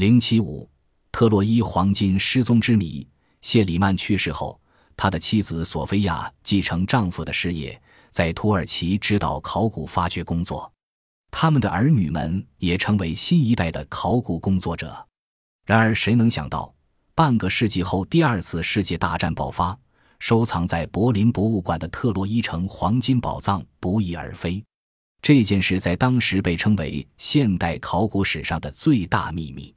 零七五，特洛伊黄金失踪之谜。谢里曼去世后，他的妻子索菲亚继承丈夫的事业，在土耳其指导考古发掘工作。他们的儿女们也成为新一代的考古工作者。然而，谁能想到，半个世纪后，第二次世界大战爆发，收藏在柏林博物馆的特洛伊城黄金宝藏不翼而飞。这件事在当时被称为现代考古史上的最大秘密。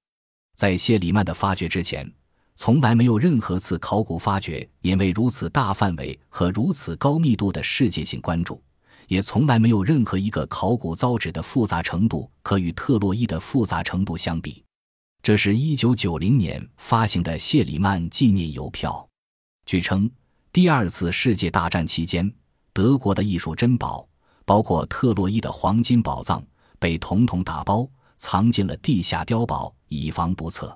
在谢里曼的发掘之前，从来没有任何次考古发掘因为如此大范围和如此高密度的世界性关注，也从来没有任何一个考古遭址的复杂程度可与特洛伊的复杂程度相比。这是一九九零年发行的谢里曼纪念邮票。据称，第二次世界大战期间，德国的艺术珍宝，包括特洛伊的黄金宝藏，被统统打包。藏进了地下碉堡，以防不测。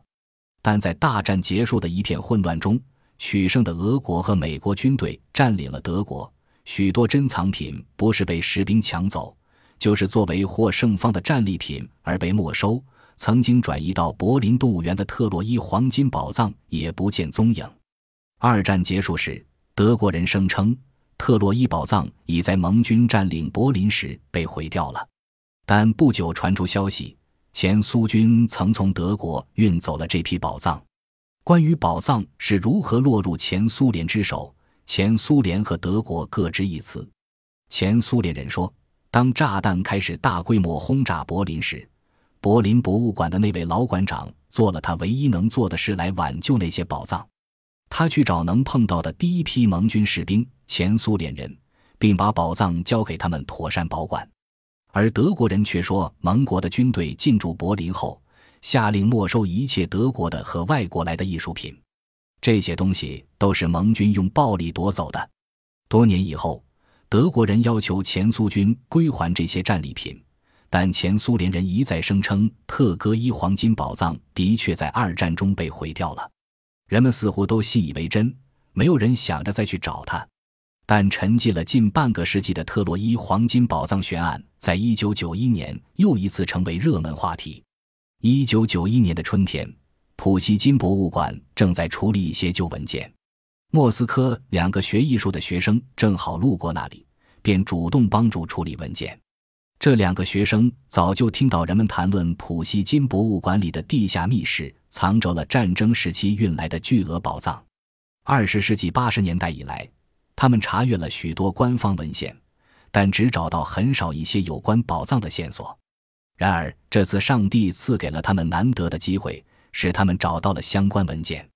但在大战结束的一片混乱中，取胜的俄国和美国军队占领了德国。许多珍藏品不是被士兵抢走，就是作为获胜方的战利品而被没收。曾经转移到柏林动物园的特洛伊黄金宝藏也不见踪影。二战结束时，德国人声称特洛伊宝藏已在盟军占领柏林时被毁掉了，但不久传出消息。前苏军曾从德国运走了这批宝藏。关于宝藏是如何落入前苏联之手，前苏联和德国各执一词。前苏联人说，当炸弹开始大规模轰炸柏林时，柏林博物馆的那位老馆长做了他唯一能做的事来挽救那些宝藏。他去找能碰到的第一批盟军士兵——前苏联人，并把宝藏交给他们妥善保管。而德国人却说，盟国的军队进驻柏林后，下令没收一切德国的和外国来的艺术品。这些东西都是盟军用暴力夺走的。多年以后，德国人要求前苏军归还这些战利品，但前苏联人一再声称，特戈伊黄金宝藏的确在二战中被毁掉了。人们似乎都信以为真，没有人想着再去找它。但沉寂了近半个世纪的特洛伊黄金宝藏悬案，在一九九一年又一次成为热门话题。一九九一年的春天，普希金博物馆正在处理一些旧文件。莫斯科两个学艺术的学生正好路过那里，便主动帮助处理文件。这两个学生早就听到人们谈论普希金博物馆里的地下密室藏着了战争时期运来的巨额宝藏。二十世纪八十年代以来。他们查阅了许多官方文献，但只找到很少一些有关宝藏的线索。然而，这次上帝赐给了他们难得的机会，使他们找到了相关文件。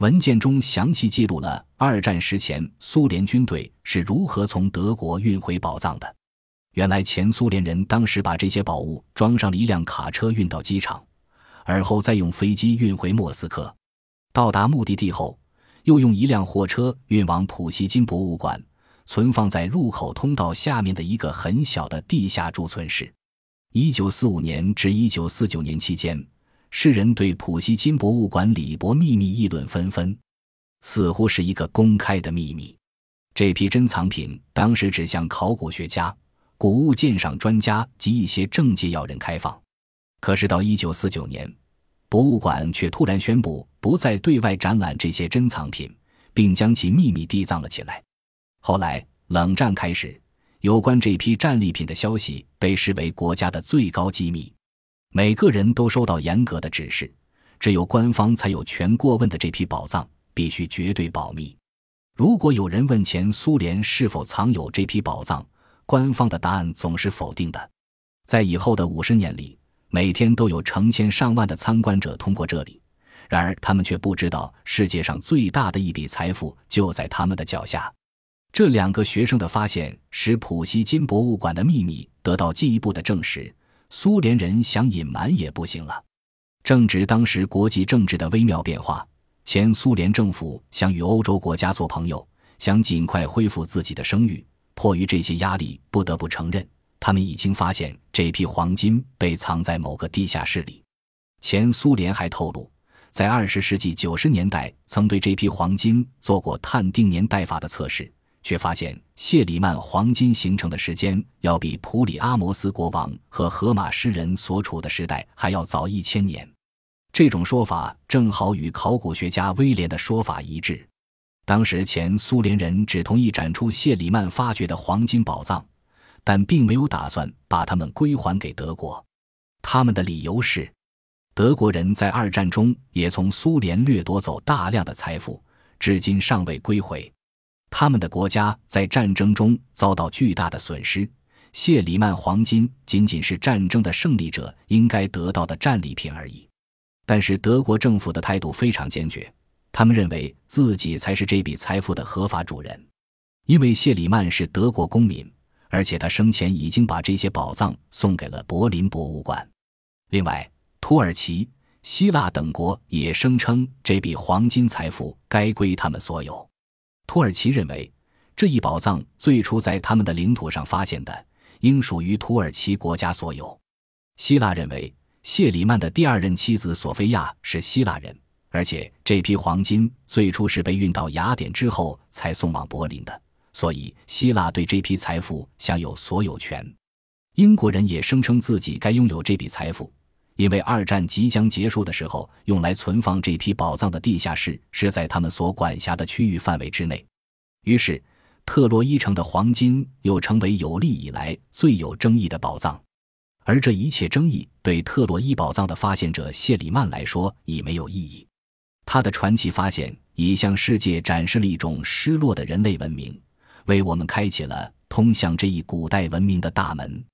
文件中详细记录了二战时前苏联军队是如何从德国运回宝藏的。原来，前苏联人当时把这些宝物装上了一辆卡车运到机场，而后再用飞机运回莫斯科。到达目的地后。又用一辆货车运往普希金博物馆，存放在入口通道下面的一个很小的地下贮存室。一九四五年至一九四九年期间，世人对普希金博物馆里博秘密议论纷纷，似乎是一个公开的秘密。这批珍藏品当时只向考古学家、古物鉴赏专家及一些政界要人开放，可是到一九四九年。博物馆却突然宣布不再对外展览这些珍藏品，并将其秘密地藏了起来。后来，冷战开始，有关这批战利品的消息被视为国家的最高机密，每个人都收到严格的指示，只有官方才有权过问的这批宝藏必须绝对保密。如果有人问前苏联是否藏有这批宝藏，官方的答案总是否定的。在以后的五十年里。每天都有成千上万的参观者通过这里，然而他们却不知道世界上最大的一笔财富就在他们的脚下。这两个学生的发现使普希金博物馆的秘密得到进一步的证实。苏联人想隐瞒也不行了。正值当时国际政治的微妙变化，前苏联政府想与欧洲国家做朋友，想尽快恢复自己的声誉。迫于这些压力，不得不承认。他们已经发现这批黄金被藏在某个地下室里。前苏联还透露，在二十世纪九十年代曾对这批黄金做过碳定年代法的测试，却发现谢里曼黄金形成的时间要比普里阿摩斯国王和荷马诗人所处的时代还要早一千年。这种说法正好与考古学家威廉的说法一致。当时前苏联人只同意展出谢里曼发掘的黄金宝藏，但并没有打算把它们归还给德国。他们的理由是，德国人在二战中也从苏联掠夺走大量的财富，至今尚未归回。他们的国家在战争中遭到巨大的损失，谢里曼黄金仅仅是战争的胜利者应该得到的战利品而已。但是德国政府的态度非常坚决。他们认为自己才是这笔财富的合法主人，因为谢里曼是德国公民，而且他生前已经把这些宝藏送给了柏林博物馆。另外，土耳其、希腊等国也声称这笔黄金财富该归他们所有。土耳其认为这一宝藏最初在他们的领土上发现的，应属于土耳其国家所有。希腊认为谢里曼的第二任妻子索菲亚是希腊人。而且这批黄金最初是被运到雅典之后才送往柏林的，所以希腊对这批财富享有所有权。英国人也声称自己该拥有这笔财富，因为二战即将结束的时候，用来存放这批宝藏的地下室是在他们所管辖的区域范围之内。于是，特洛伊城的黄金又成为有历以来最有争议的宝藏。而这一切争议对特洛伊宝藏的发现者谢里曼来说已没有意义。他的传奇发现已向世界展示了一种失落的人类文明，为我们开启了通向这一古代文明的大门。